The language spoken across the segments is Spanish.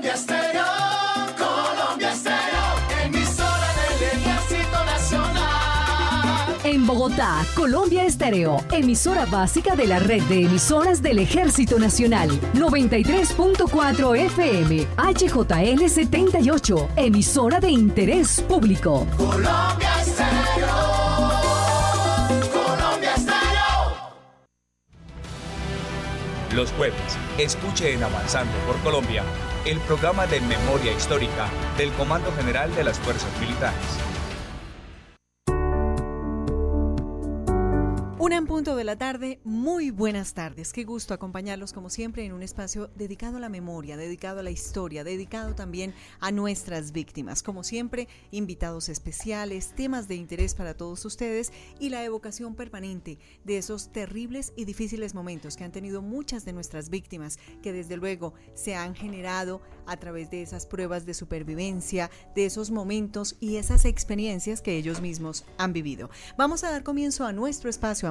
Colombia Estéreo, Colombia Estéreo, emisora del Ejército Nacional. En Bogotá, Colombia Estéreo, emisora básica de la red de emisoras del Ejército Nacional. 93.4 FM, HJL 78, emisora de interés público. Colombia Estéreo, Colombia Estéreo. Los jueves, escuche en Avanzando por Colombia el programa de memoria histórica del Comando General de las Fuerzas Militares. Punto de la tarde, muy buenas tardes. Qué gusto acompañarlos como siempre en un espacio dedicado a la memoria, dedicado a la historia, dedicado también a nuestras víctimas. Como siempre, invitados especiales, temas de interés para todos ustedes y la evocación permanente de esos terribles y difíciles momentos que han tenido muchas de nuestras víctimas, que desde luego se han generado a través de esas pruebas de supervivencia, de esos momentos y esas experiencias que ellos mismos han vivido. Vamos a dar comienzo a nuestro espacio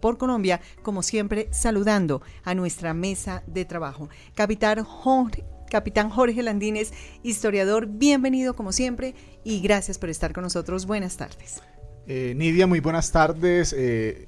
por Colombia, como siempre saludando a nuestra mesa de trabajo. Capitán Jorge, Capitán Landines, historiador, bienvenido como siempre y gracias por estar con nosotros. Buenas tardes. Eh, Nidia, muy buenas tardes. Eh,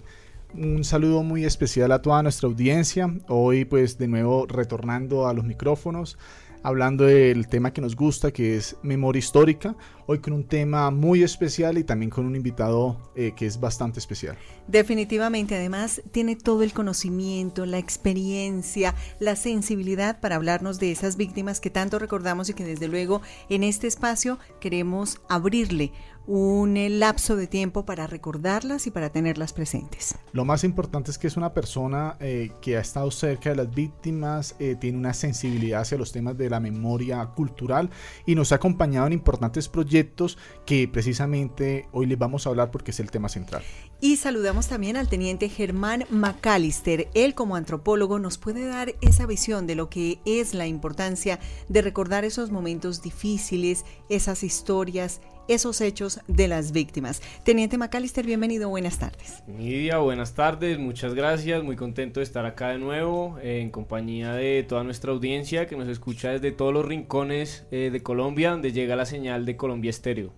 un saludo muy especial a toda nuestra audiencia. Hoy pues de nuevo retornando a los micrófonos hablando del tema que nos gusta, que es memoria histórica, hoy con un tema muy especial y también con un invitado eh, que es bastante especial. Definitivamente, además tiene todo el conocimiento, la experiencia, la sensibilidad para hablarnos de esas víctimas que tanto recordamos y que desde luego en este espacio queremos abrirle un eh, lapso de tiempo para recordarlas y para tenerlas presentes. Lo más importante es que es una persona eh, que ha estado cerca de las víctimas, eh, tiene una sensibilidad hacia los temas de la memoria cultural y nos ha acompañado en importantes proyectos que precisamente hoy les vamos a hablar porque es el tema central. Y saludamos también al teniente Germán McAllister. Él como antropólogo nos puede dar esa visión de lo que es la importancia de recordar esos momentos difíciles, esas historias, esos hechos de las víctimas. Teniente McAllister, bienvenido, buenas tardes. Nidia, buenas tardes, muchas gracias, muy contento de estar acá de nuevo eh, en compañía de toda nuestra audiencia que nos escucha desde todos los rincones eh, de Colombia, donde llega la señal de Colombia Estéreo.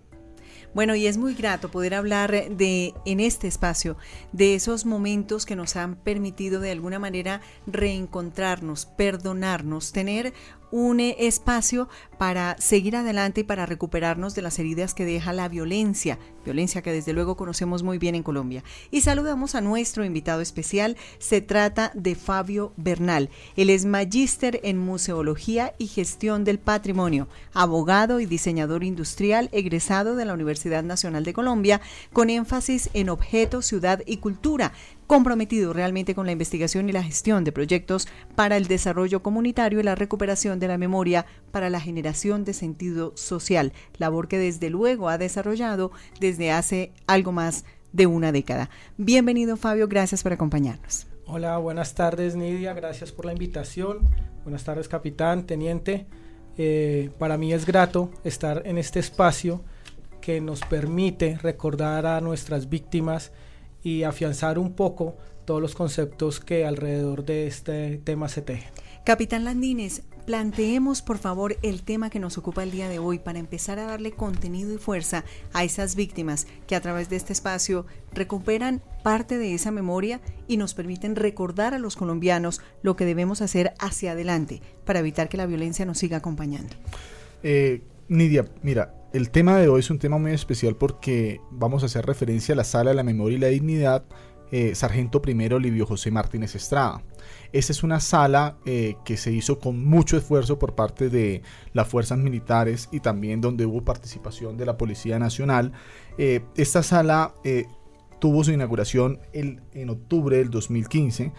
Bueno, y es muy grato poder hablar de en este espacio de esos momentos que nos han permitido de alguna manera reencontrarnos, perdonarnos, tener un espacio para seguir adelante y para recuperarnos de las heridas que deja la violencia, violencia que desde luego conocemos muy bien en Colombia. Y saludamos a nuestro invitado especial, se trata de Fabio Bernal. Él es magíster en museología y gestión del patrimonio, abogado y diseñador industrial egresado de la Universidad Nacional de Colombia, con énfasis en objetos, ciudad y cultura comprometido realmente con la investigación y la gestión de proyectos para el desarrollo comunitario y la recuperación de la memoria para la generación de sentido social, labor que desde luego ha desarrollado desde hace algo más de una década. Bienvenido Fabio, gracias por acompañarnos. Hola, buenas tardes Nidia, gracias por la invitación. Buenas tardes capitán, teniente. Eh, para mí es grato estar en este espacio que nos permite recordar a nuestras víctimas y afianzar un poco todos los conceptos que alrededor de este tema se tejen. Capitán Landines, planteemos por favor el tema que nos ocupa el día de hoy para empezar a darle contenido y fuerza a esas víctimas que a través de este espacio recuperan parte de esa memoria y nos permiten recordar a los colombianos lo que debemos hacer hacia adelante para evitar que la violencia nos siga acompañando. Eh, Nidia, mira, el tema de hoy es un tema muy especial porque vamos a hacer referencia a la Sala de la Memoria y la Dignidad, eh, Sargento Primero Livio José Martínez Estrada. Esta es una sala eh, que se hizo con mucho esfuerzo por parte de las fuerzas militares y también donde hubo participación de la Policía Nacional. Eh, esta sala tuvo su inauguración en octubre del 2015,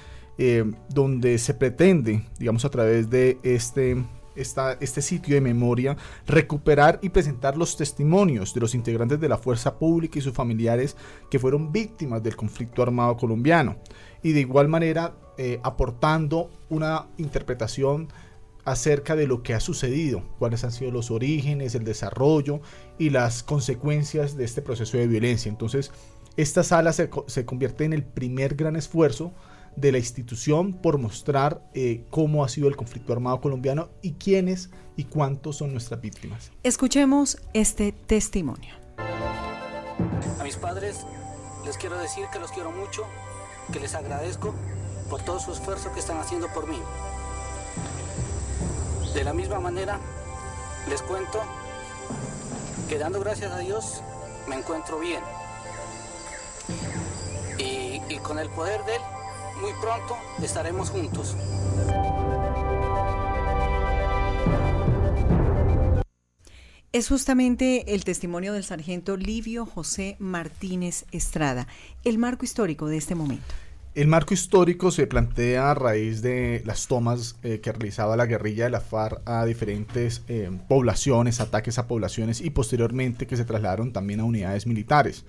donde se pretende, digamos a través de este este sitio de memoria, recuperar y presentar los testimonios de los integrantes de la fuerza pública y sus familiares que fueron víctimas del conflicto armado colombiano. Y de igual manera eh, aportando una interpretación acerca de lo que ha sucedido, cuáles han sido los orígenes, el desarrollo y las consecuencias de este proceso de violencia. Entonces, esta sala se, se convierte en el primer gran esfuerzo de la institución por mostrar eh, cómo ha sido el conflicto armado colombiano y quiénes y cuántos son nuestras víctimas. Escuchemos este testimonio. A mis padres les quiero decir que los quiero mucho, que les agradezco por todo su esfuerzo que están haciendo por mí. De la misma manera, les cuento que dando gracias a Dios me encuentro bien. Y, y con el poder de Él, muy pronto estaremos juntos. Es justamente el testimonio del sargento Livio José Martínez Estrada, el marco histórico de este momento. El marco histórico se plantea a raíz de las tomas eh, que realizaba la guerrilla de la FARC a diferentes eh, poblaciones, ataques a poblaciones y posteriormente que se trasladaron también a unidades militares.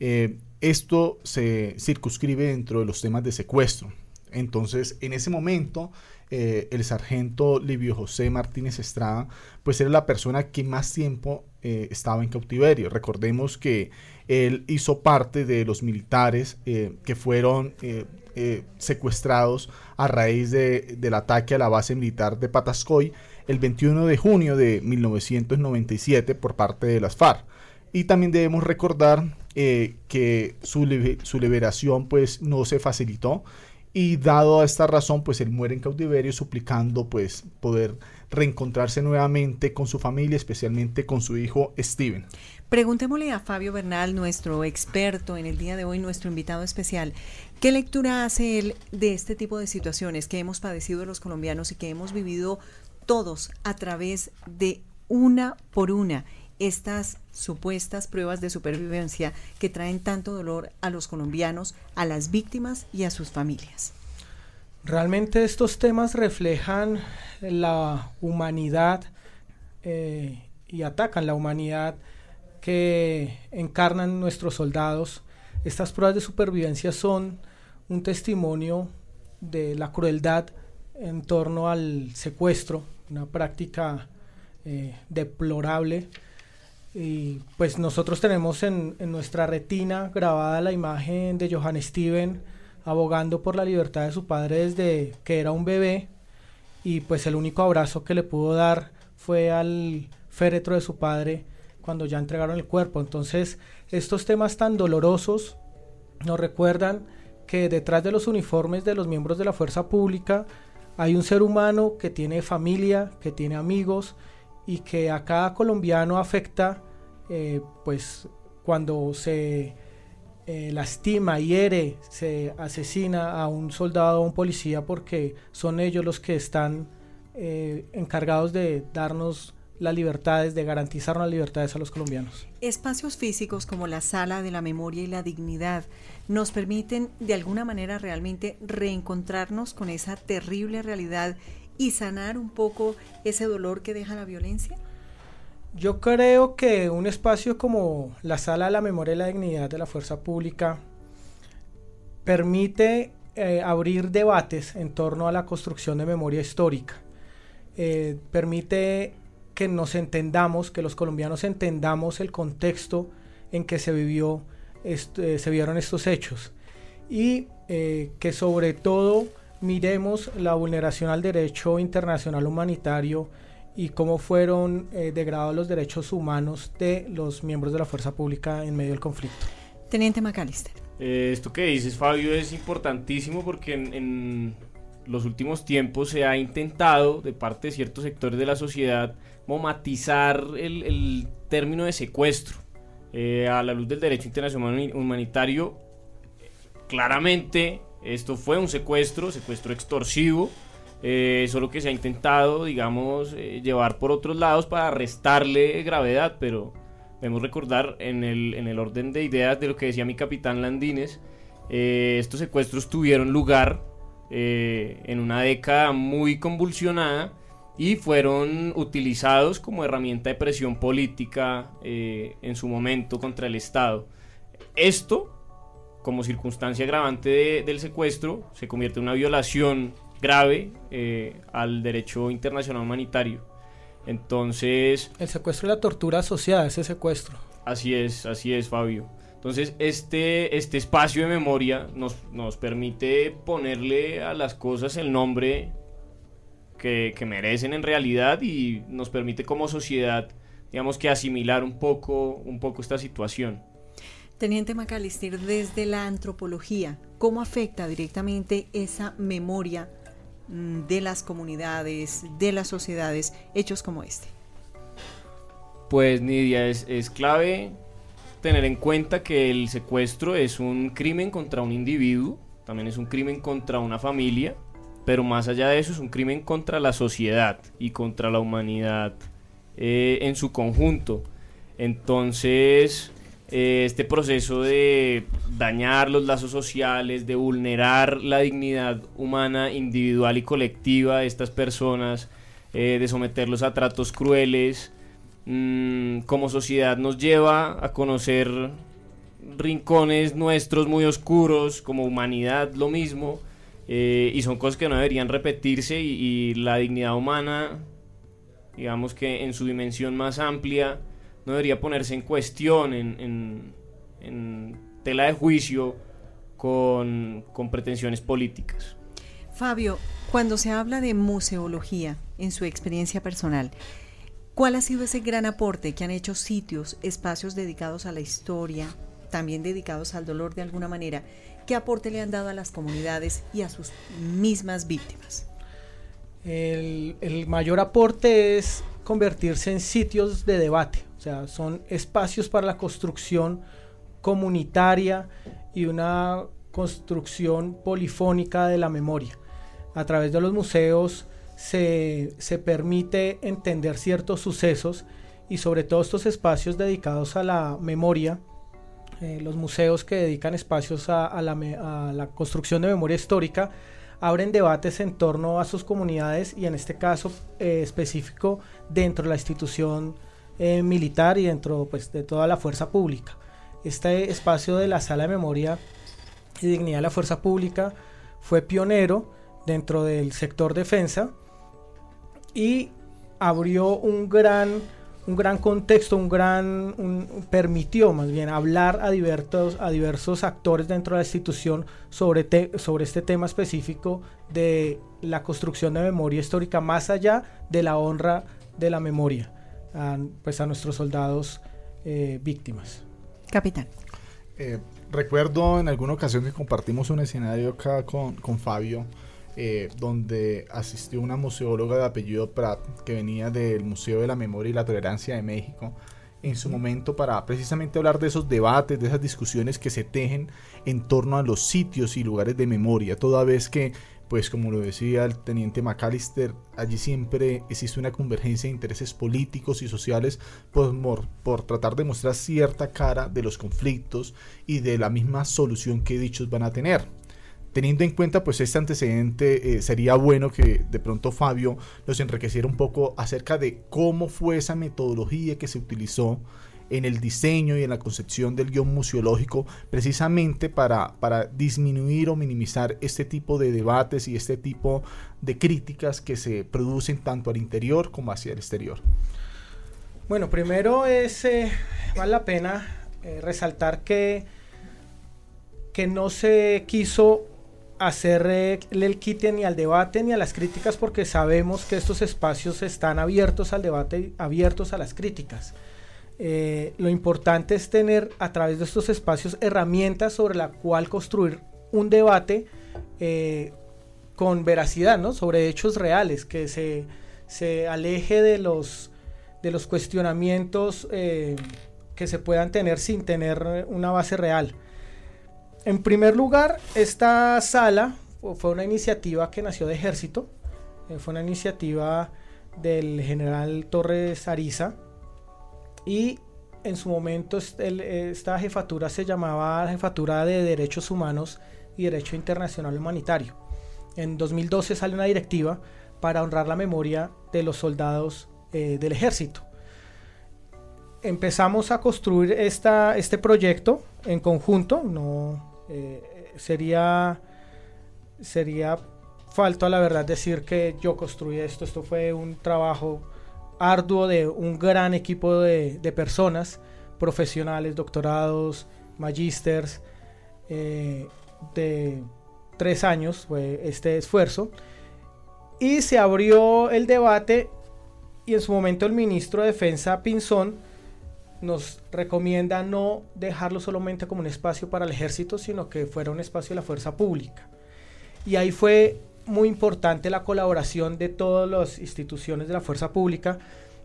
Eh, esto se circunscribe dentro de los temas de secuestro. Entonces, en ese momento, eh, el sargento Livio José Martínez Estrada, pues era la persona que más tiempo eh, estaba en cautiverio. Recordemos que él hizo parte de los militares eh, que fueron secuestrados a raíz de- del ataque a la base militar de Patascoy el 21 de junio de 1997 por parte de las FARC. Y también debemos recordar eh, que su, libe- su liberación pues no se facilitó y dado a esta razón pues él muere en cautiverio suplicando pues poder reencontrarse nuevamente con su familia, especialmente con su hijo Steven. Preguntémosle a Fabio Bernal, nuestro experto en el día de hoy, nuestro invitado especial, ¿qué lectura hace él de este tipo de situaciones que hemos padecido los colombianos y que hemos vivido todos a través de una por una estas supuestas pruebas de supervivencia que traen tanto dolor a los colombianos, a las víctimas y a sus familias? Realmente estos temas reflejan la humanidad eh, y atacan la humanidad que encarnan nuestros soldados. Estas pruebas de supervivencia son un testimonio de la crueldad en torno al secuestro, una práctica eh, deplorable. Y pues nosotros tenemos en, en nuestra retina grabada la imagen de Johann Steven abogando por la libertad de su padre desde que era un bebé y pues el único abrazo que le pudo dar fue al féretro de su padre cuando ya entregaron el cuerpo. Entonces estos temas tan dolorosos nos recuerdan que detrás de los uniformes de los miembros de la fuerza pública hay un ser humano que tiene familia, que tiene amigos y que a cada colombiano afecta eh, pues cuando se eh, lastima, hiere, se asesina a un soldado o un policía porque son ellos los que están eh, encargados de darnos las libertades, de garantizar las libertades a los colombianos. Espacios físicos como la sala de la memoria y la dignidad nos permiten de alguna manera realmente reencontrarnos con esa terrible realidad y sanar un poco ese dolor que deja la violencia. Yo creo que un espacio como la Sala de la Memoria y la Dignidad de la Fuerza Pública permite eh, abrir debates en torno a la construcción de memoria histórica. Eh, permite que nos entendamos, que los colombianos entendamos el contexto en que se vivió, eh, se vieron estos hechos y que sobre todo miremos la vulneración al derecho internacional humanitario y cómo fueron eh, degradados los derechos humanos de los miembros de la fuerza pública en medio del conflicto. Teniente McAllister. Eh, esto que dices, Fabio, es importantísimo porque en, en los últimos tiempos se ha intentado, de parte de ciertos sectores de la sociedad, momatizar el, el término de secuestro. Eh, a la luz del derecho internacional humanitario, claramente esto fue un secuestro, secuestro extorsivo, eh, solo que se ha intentado, digamos, eh, llevar por otros lados para restarle gravedad, pero debemos recordar en el, en el orden de ideas de lo que decía mi capitán Landines, eh, estos secuestros tuvieron lugar eh, en una década muy convulsionada y fueron utilizados como herramienta de presión política en su momento contra el Estado. Esto, como circunstancia agravante de- del secuestro, se convierte en una violación grave eh, al derecho internacional humanitario. Entonces, El secuestro y la tortura asociada a ese secuestro. Así es, así es, Fabio. Entonces, este, este espacio de memoria nos, nos permite ponerle a las cosas el nombre que, que merecen en realidad y nos permite como sociedad, digamos que asimilar un poco, un poco esta situación. Teniente Macalister, desde la antropología, ¿cómo afecta directamente esa memoria mm, de las comunidades, de las sociedades, hechos como este? Pues Nidia, es, es clave tener en cuenta que el secuestro es un crimen contra un individuo, también es un crimen contra una familia, pero más allá de eso es un crimen contra la sociedad y contra la humanidad eh, en su conjunto. Entonces, este proceso de dañar los lazos sociales, de vulnerar la dignidad humana individual y colectiva de estas personas, eh, de someterlos a tratos crueles, mm, como sociedad nos lleva a conocer rincones nuestros muy oscuros, como humanidad lo mismo, eh, y son cosas que no deberían repetirse y, y la dignidad humana, digamos que en su dimensión más amplia, no debería ponerse en cuestión, en, en- en tela de juicio con, con pretensiones políticas. Fabio, cuando se habla de museología en su experiencia personal, ¿cuál ha sido ese gran aporte que han hecho sitios, espacios dedicados a la historia, también dedicados al dolor de alguna manera? ¿Qué aporte le han dado a las comunidades y a sus mismas víctimas? El, el mayor aporte es convertirse en sitios de debate, o sea, son espacios para la construcción comunitaria y una construcción polifónica de la memoria. A través de los museos se, se permite entender ciertos sucesos y sobre todo estos espacios dedicados a la memoria, eh, los museos que dedican espacios a, la, a la construcción de memoria histórica, abren debates en torno a sus comunidades y en este caso eh, específico dentro de la institución eh, militar y dentro pues, de toda la fuerza pública. Este espacio de la sala de memoria y dignidad de la fuerza pública fue pionero dentro del sector defensa y abrió un gran un gran contexto, un gran permitió más bien hablar a diversos a diversos actores dentro de la institución sobre te- sobre este tema específico de la construcción de memoria histórica más allá de la honra de la memoria a, pues a nuestros soldados eh, víctimas. Capitán. Eh, recuerdo en alguna ocasión que compartimos un escenario acá con, con Fabio, eh, donde asistió una museóloga de apellido Prat, que venía del Museo de la Memoria y la Tolerancia de México, en su momento para precisamente hablar de esos debates, de esas discusiones que se tejen en torno a los sitios y lugares de memoria, toda vez que, pues como lo decía el teniente McAllister, allí siempre existe una convergencia de intereses políticos y sociales por, por tratar de mostrar cierta cara de los conflictos y de la misma solución que dichos van a tener. Teniendo en cuenta pues este antecedente, eh, sería bueno que de pronto Fabio nos enriqueciera un poco acerca de cómo fue esa metodología que se utilizó en el diseño y en la concepción del guion museológico precisamente para, para disminuir o minimizar este tipo de debates y este tipo de críticas que se producen tanto al interior como hacia el exterior. Bueno, primero es, eh, vale la pena eh, resaltar que, que no se quiso hacerle el quite ni al debate ni a las críticas porque sabemos que estos espacios están abiertos al debate abiertos a las críticas. Eh, lo importante es tener a través de estos espacios herramientas sobre la cual construir un debate eh, con veracidad, ¿no? Sobre hechos reales, que se, se aleje de los, de los cuestionamientos eh, que se puedan tener sin tener una base real. En primer lugar, esta sala fu- fue una iniciativa que nació de ejército, fue una iniciativa del general Torres Ariza y en su momento esta jefatura se llamaba la Jefatura de Derechos Humanos y Derecho Internacional Humanitario. En 2012 sale una directiva para honrar la memoria de los soldados eh, del ejército. Empezamos a construir esta, este proyecto en conjunto, no eh, sería sería falto a la verdad decir que yo construí esto, esto fue un trabajo arduo de un gran equipo de, personas, profesionales, doctorados, magísters eh, de tres años, fue este esfuerzo. Y se abrió el debate y en su momento el ministro de Defensa Pinzón nos recomienda no dejarlo solamente como un espacio para el ejército, sino que fuera un espacio de la fuerza pública. Y ahí fue muy importante la colaboración de todas las instituciones de la fuerza pública,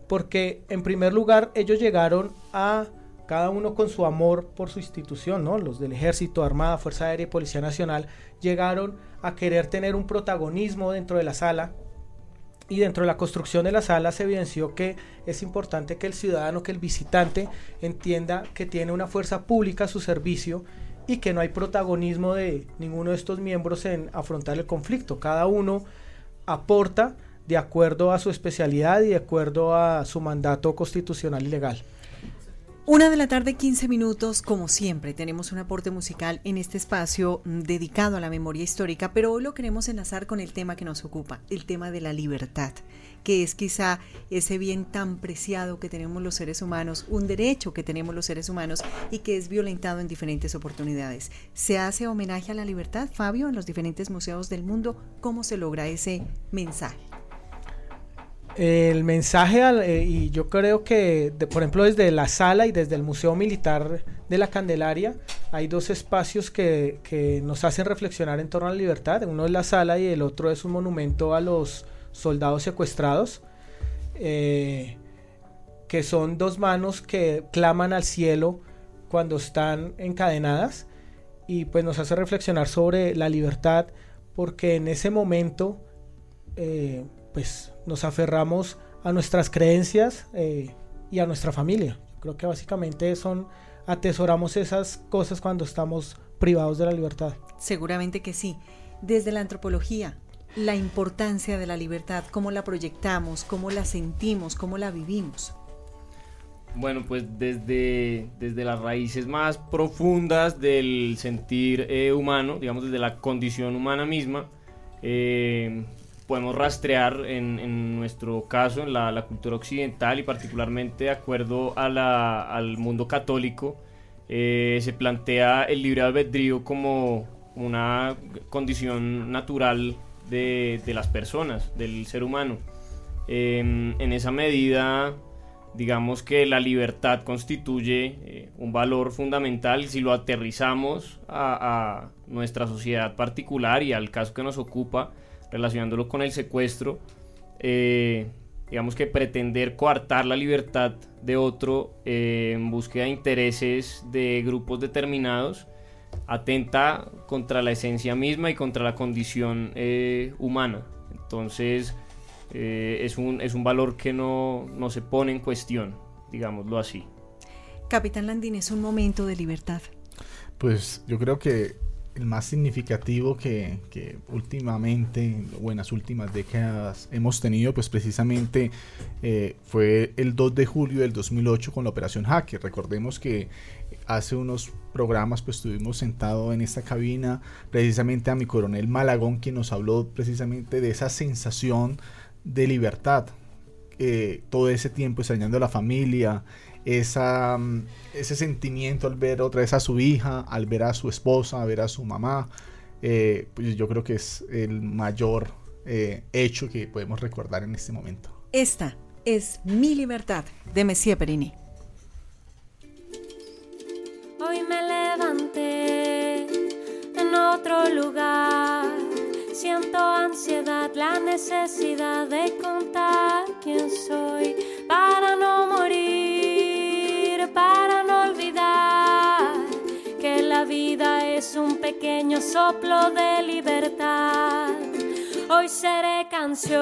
porque en primer lugar ellos llegaron a cada uno con su amor por su institución, ¿no? Los del Ejército, Armada, Fuerza Aérea y Policía Nacional llegaron a querer tener un protagonismo dentro de la sala y dentro de la construcción de la sala se evidenció que es importante que el ciudadano, que el visitante entienda que tiene una fuerza pública a su servicio y que no hay protagonismo de ninguno de estos miembros en afrontar el conflicto. Cada uno aporta de acuerdo a su especialidad y de acuerdo a su mandato constitucional y legal. Una de la tarde, 15 minutos, como siempre, tenemos un aporte musical en este espacio mm, dedicado a la memoria histórica, pero hoy lo queremos enlazar con el tema que nos ocupa, el tema de la libertad, que es quizá ese bien tan preciado que tenemos los seres humanos, un derecho que tenemos los seres humanos y que es violentado en diferentes oportunidades. ¿Se hace homenaje a la libertad, Fabio, en los diferentes museos del mundo? ¿Cómo se logra ese mensaje? El mensaje, al- eh, y yo creo que, por ejemplo, desde la sala y desde el Museo Militar de la Candelaria, hay dos espacios que, que nos hacen reflexionar en torno a la libertad. Uno es la sala y el otro es un monumento a los soldados secuestrados, eh, que son dos manos que claman al cielo cuando están encadenadas y pues nos hace reflexionar sobre la libertad porque en ese momento eh, pues nos aferramos a nuestras creencias eh, y a nuestra familia. Creo que básicamente son atesoramos esas cosas cuando estamos privados de la libertad. Seguramente que sí. Desde la antropología, la importancia de la libertad, cómo la proyectamos, cómo la sentimos, cómo la vivimos. Bueno, pues desde, desde las raíces más profundas del sentir eh, humano, digamos desde la condición humana misma, eh, podemos rastrear en, en nuestro caso en la, la cultura occidental y particularmente de acuerdo a la- al mundo católico, eh, se plantea el libre albedrío como una condición natural de, de las personas, del ser humano. Em, en esa medida, digamos que la libertad constituye eh, un valor fundamental si lo aterrizamos a, a nuestra sociedad particular y al caso que nos ocupa, relacionándolo con el secuestro, eh, digamos que pretender coartar la libertad de otro eh, en búsqueda de intereses de grupos determinados atenta contra la esencia misma y contra la condición eh, humana. Entonces eh, es, un, es un valor que no, no se pone en cuestión, digámoslo así. Capitán Landín, es un momento de libertad. Pues yo creo que el más significativo que, últimamente, o en las últimas décadas hemos tenido, pues precisamente eh, fue el 2 de julio del 2008 con la Operación Hacker. Recordemos que hace unos programas pues estuvimos sentados en esta cabina precisamente a mi coronel Malagón quien nos habló precisamente de esa sensación de libertad. eh, todo ese tiempo extrañando a la familia, esa, mm, ese sentimiento al ver otra vez a su hija, al ver a su esposa, a ver a su mamá, eh, pues yo creo que es el mayor eh, hecho que podemos recordar en este momento. Esta es Mi Libertad de Messier Perini. Hoy me levanté en otro lugar. Siento ansiedad, la necesidad de contar quién soy para no morir, soplo de libertad. Hoy seré canción,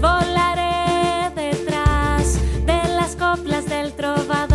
volaré detrás de las coplas del trovador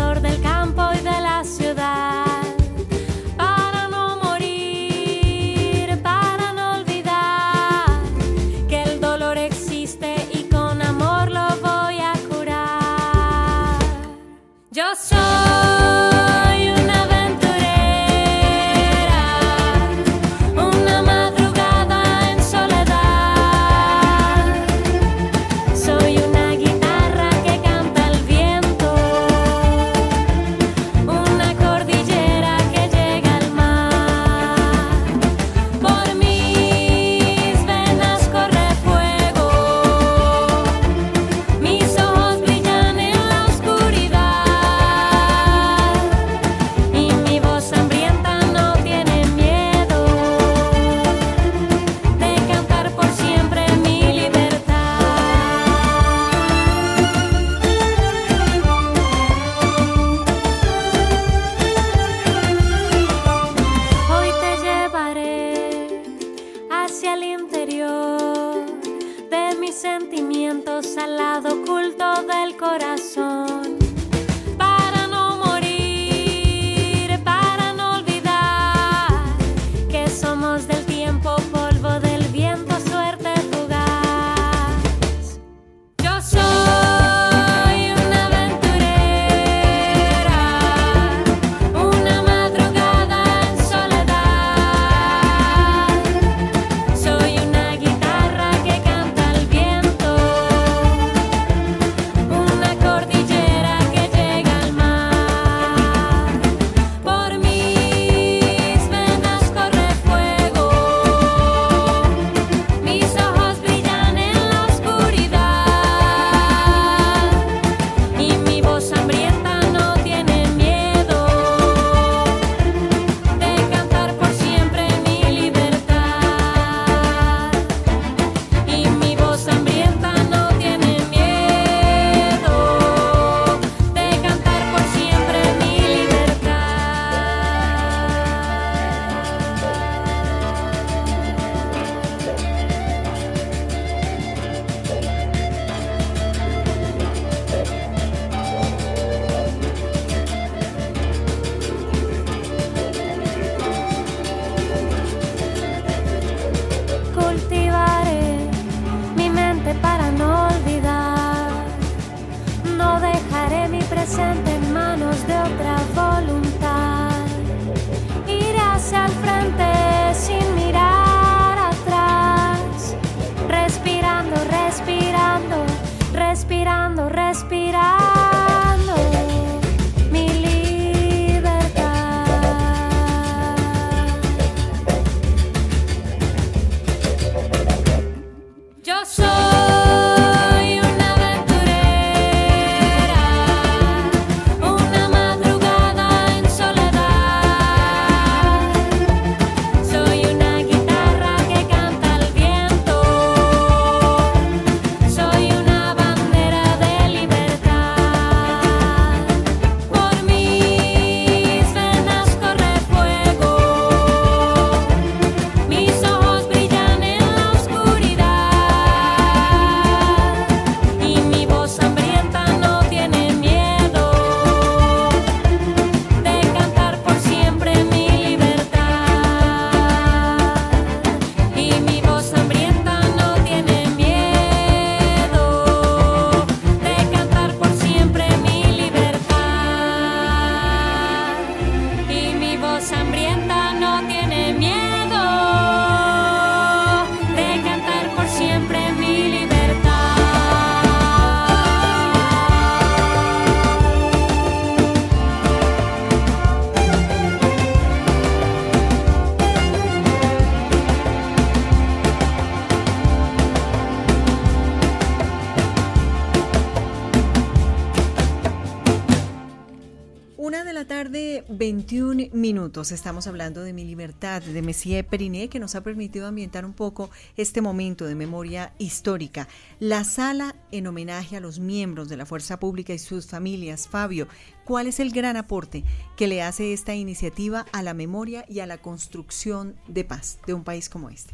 Estamos hablando de mi libertad, de Messier Periné, que nos ha permitido ambientar un poco este momento de memoria histórica. La sala en homenaje a los miembros de la Fuerza Pública y sus familias. Fabio, ¿cuál es el gran aporte que le hace esta iniciativa a la memoria y a la construcción de paz de un país como este?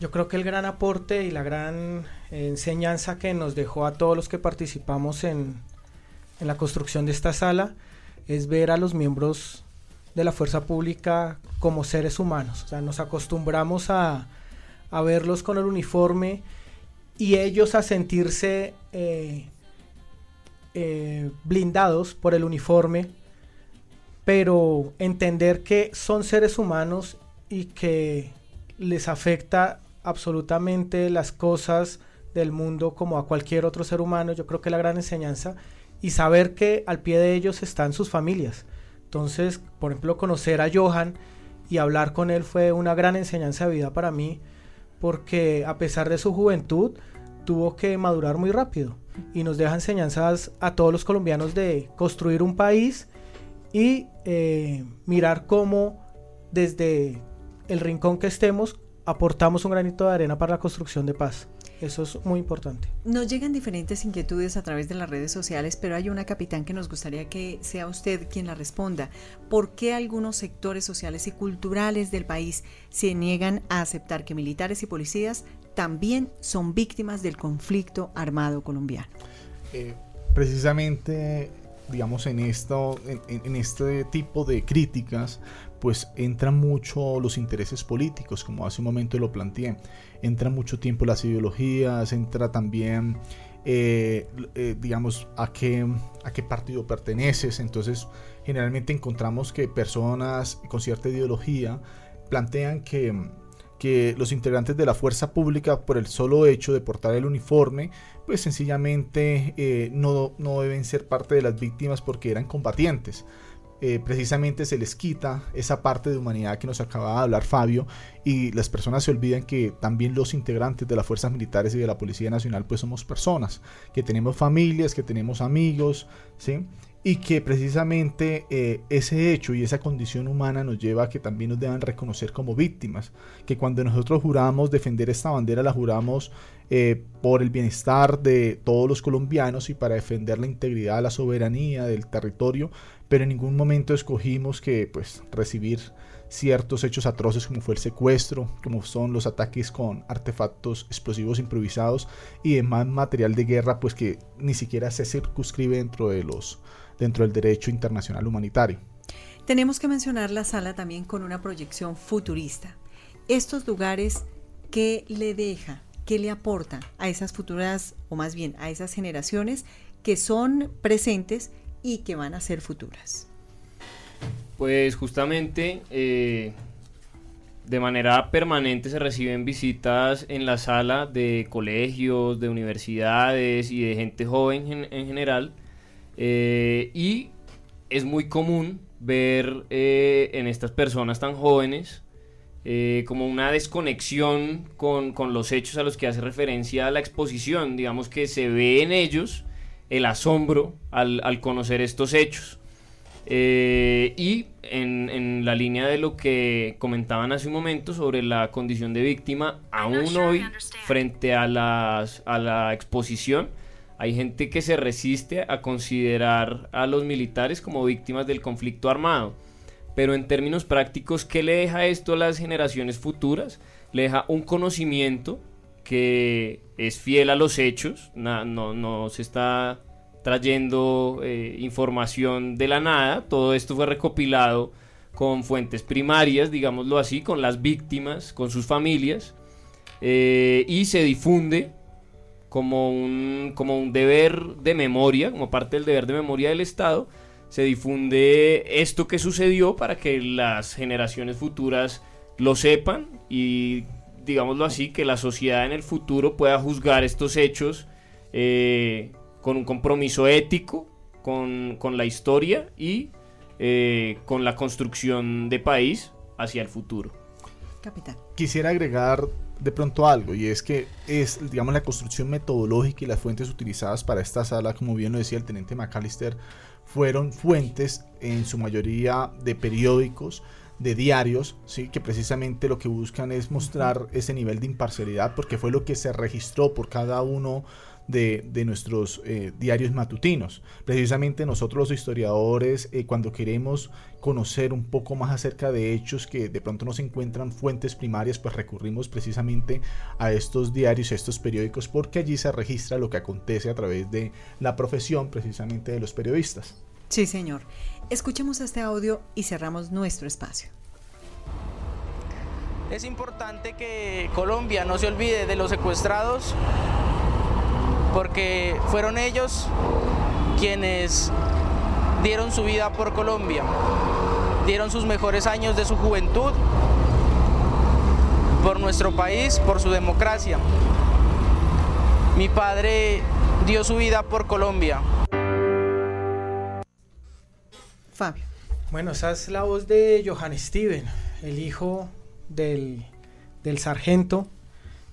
Yo creo que el gran aporte y la gran enseñanza que nos dejó a todos los que participamos en, en la construcción de esta sala es ver a los miembros de la fuerza pública como seres humanos. O sea, nos acostumbramos a, a verlos con el uniforme y ellos a sentirse eh, eh, blindados por el uniforme, pero entender que son seres humanos y que les afecta absolutamente las cosas del mundo como a cualquier otro ser humano. Yo creo que la gran enseñanza y saber que al pie de ellos están sus familias. Entonces, por ejemplo, conocer a Johan y hablar con él fue una gran enseñanza de vida para mí, porque a pesar de su juventud, tuvo que madurar muy rápido y nos deja enseñanzas a todos los colombianos de construir un país y eh, mirar cómo desde el rincón que estemos aportamos un granito de arena para la construcción de paz. Eso es muy importante. Nos llegan diferentes inquietudes a través de las redes sociales, pero hay una capitán que nos gustaría que sea usted quien la responda. ¿Por qué algunos sectores sociales y culturales del país se niegan a aceptar que militares y policías también son víctimas del conflicto armado colombiano? Eh, precisamente, digamos, en, esto, en, en este tipo de críticas, pues entran mucho los intereses políticos, como hace un momento lo planteé. Entra mucho tiempo las ideologías, entra también, eh, eh, digamos, a qué, a qué partido perteneces. Entonces, generalmente encontramos que personas con cierta ideología plantean que, que los integrantes de la fuerza pública, por el solo hecho de portar el uniforme, pues sencillamente eh, no, no deben ser parte de las víctimas porque eran combatientes. Eh, precisamente se les quita esa parte de humanidad que nos acaba de hablar Fabio y las personas se olvidan que también los integrantes de las fuerzas militares y de la Policía Nacional pues somos personas, que tenemos familias, que tenemos amigos, ¿sí? y que precisamente eh, ese hecho y esa condición humana nos lleva a que también nos deban reconocer como víctimas, que cuando nosotros juramos defender esta bandera la juramos eh, por el bienestar de todos los colombianos y para defender la integridad, la soberanía del territorio, pero en ningún momento escogimos que pues recibir ciertos hechos atroces como fue el secuestro, como son los ataques con artefactos explosivos improvisados y demás material de guerra pues que ni siquiera se circunscribe dentro de los dentro del derecho internacional humanitario. Tenemos que mencionar la sala también con una proyección futurista. Estos lugares ¿qué le deja, qué le aporta a esas futuras o más bien a esas generaciones que son presentes y que van a ser futuras? Pues justamente eh, de manera permanente se reciben visitas en la sala de colegios, de universidades y de gente joven en, en general. eh, y es muy común ver eh, en estas personas tan jóvenes como una desconexión con, con los hechos a los que hace referencia la exposición. Digamos que se ve en ellos el asombro al, al conocer estos hechos. Eh, y en, en la línea de lo que comentaban hace un momento sobre la condición de víctima, aún hoy, frente a, las, a la exposición, hay gente que se resiste a considerar a los militares como víctimas del conflicto armado. Pero en términos prácticos, ¿qué le deja esto a las generaciones futuras? Le deja un conocimiento que es fiel a los hechos, no, se está trayendo eh, información de la nada, todo esto fue recopilado con fuentes primarias, digámoslo así, con las víctimas, con sus familias, eh, y se difunde como un, como un deber de memoria, como parte del deber de memoria del Estado, se difunde esto que sucedió para que las generaciones futuras lo sepan y, digámoslo así, que la sociedad en el futuro pueda juzgar estos hechos eh, con un compromiso ético, con, con la historia y eh, con la construcción de país hacia el futuro. Capitán. Quisiera agregar de pronto algo y es que es digamos la construcción metodológica y las fuentes utilizadas para esta sala como bien lo decía el teniente McAllister fueron fuentes en su mayoría de periódicos de diarios, ¿sí? que precisamente lo que buscan es mostrar ese nivel de imparcialidad porque fue lo que se registró por cada uno de, de nuestros eh, diarios matutinos. Precisamente nosotros los historiadores, eh, cuando queremos conocer un poco más acerca de hechos que de pronto no se encuentran fuentes primarias, pues recurrimos precisamente a estos diarios, a estos periódicos, porque allí se registra lo que acontece a través de la profesión precisamente de los periodistas. Sí, señor. Escuchemos este audio y cerramos nuestro espacio. Es importante que Colombia no se olvide de los secuestrados porque fueron ellos quienes dieron su vida por Colombia, dieron sus mejores años de su juventud por nuestro país, por su democracia. Mi padre dio su vida por Colombia. Fabio. Bueno, esa es la voz de Johann Steven, el hijo del, del sargento.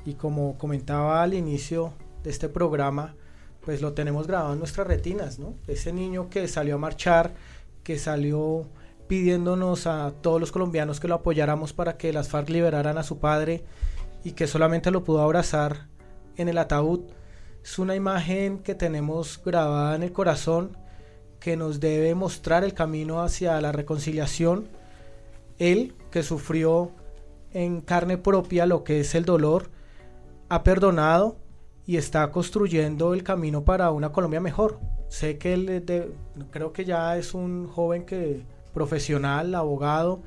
Y como comentaba al inicio de este programa, pues lo tenemos grabado en nuestras retinas, ¿no? Ese niño que salió a marchar, que salió pidiéndonos a todos los colombianos que lo apoyáramos para que las FARC liberaran a su padre y que solamente lo pudo abrazar en el ataúd es una imagen que tenemos grabada en el corazón que nos debe mostrar el camino hacia la reconciliación. Él, que sufrió en carne propia lo que es el dolor, ha perdonado y está construyendo el camino para una Colombia mejor. Sé que él creo que ya es un joven que profesional, abogado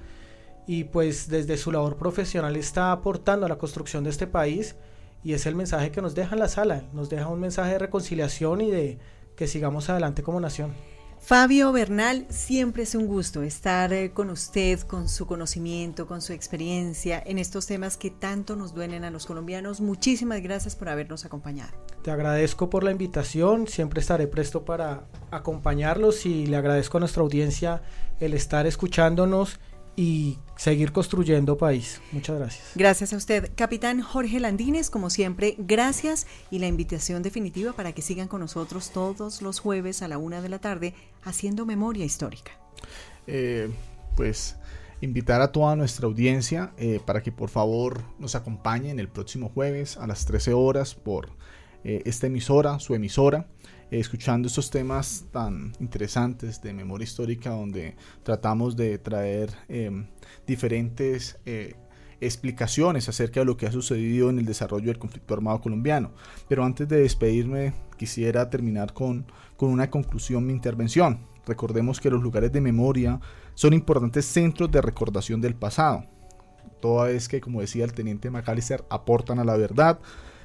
y pues desde su labor profesional está aportando a la construcción de este país y es el mensaje que nos deja en la sala, nos deja un mensaje de reconciliación y de que sigamos adelante como nación. Fabio Bernal, siempre es un gusto estar eh, con usted, con su conocimiento, con su experiencia en estos temas que tanto nos duelen a los colombianos. Muchísimas gracias por habernos acompañado. Te agradezco por la invitación, siempre estaré presto para acompañarlos y le agradezco a nuestra audiencia el estar escuchándonos y seguir construyendo país. Muchas gracias. Gracias a usted, capitán Jorge Landines, como siempre, gracias y la invitación definitiva para que sigan con nosotros todos los jueves a la una de la tarde haciendo memoria histórica. Eh, pues invitar a toda nuestra audiencia eh, para que por favor nos acompañen el próximo jueves a las 13 horas por eh, esta emisora, su emisora, escuchando estos temas tan interesantes de memoria histórica donde tratamos de traer eh, diferentes eh, explicaciones acerca de lo que ha sucedido en el desarrollo del conflicto armado colombiano. Pero antes de despedirme quisiera terminar con, con una conclusión mi intervención. Recordemos que los lugares de memoria son importantes centros de recordación del pasado. Toda vez que, como decía el teniente McAllister, aportan a la verdad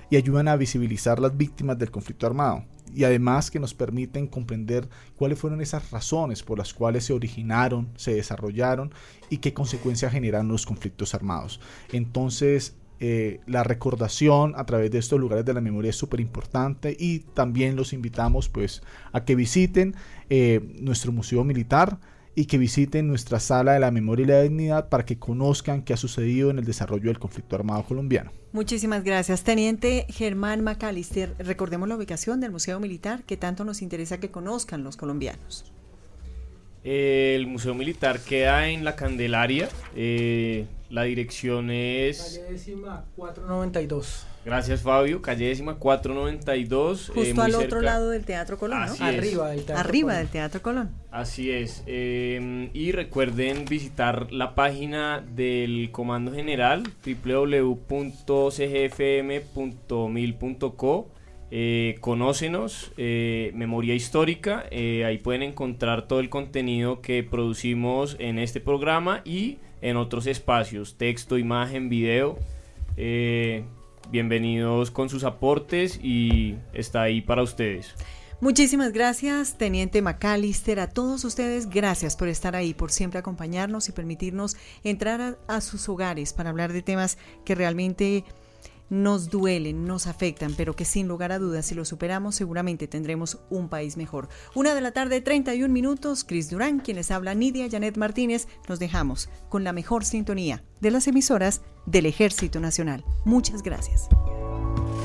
y ayudan a visibilizar las víctimas del conflicto armado. Y además que nos permiten comprender cuáles fueron esas razones por las cuales se originaron, se desarrollaron y qué consecuencias generan los conflictos armados. Entonces, eh, la recordación a través de estos lugares de la memoria es súper importante y también los invitamos pues a que visiten eh, nuestro museo militar y que visiten nuestra sala de la memoria y la dignidad para que conozcan qué ha sucedido en el desarrollo del conflicto armado colombiano. Muchísimas gracias. Teniente Germán McAllister, recordemos la ubicación del Museo Militar que tanto nos interesa que conozcan los colombianos. El Museo Militar queda en la Candelaria. eh, la dirección es. Calle décima 492. Gracias, Fabio. Calle décima 492. eh, Justo muy al cerca- otro lado del Teatro Colón, ¿no? Así. Arriba del Teatro Arriba Colón. del Teatro Colón. Así es. eh, y recuerden visitar la página del Comando General www.cgfm.mil.co. Eh, conócenos, eh, memoria histórica. eh, ahí pueden encontrar todo el contenido que producimos en este programa y en otros espacios: texto, imagen, video. Eh, bienvenidos con sus aportes y está ahí para ustedes. Muchísimas gracias, Teniente McAllister, a todos ustedes, gracias por estar ahí, por siempre acompañarnos y permitirnos entrar a, a sus hogares para hablar de temas que realmente nos duelen, nos afectan, pero que sin lugar a dudas, si lo superamos, seguramente tendremos un país mejor. Una de la tarde, 31 minutos, Cris Durán, quienes habla Nidia Janet Martínez, nos dejamos con la mejor sintonía de las emisoras del Ejército Nacional. Muchas gracias.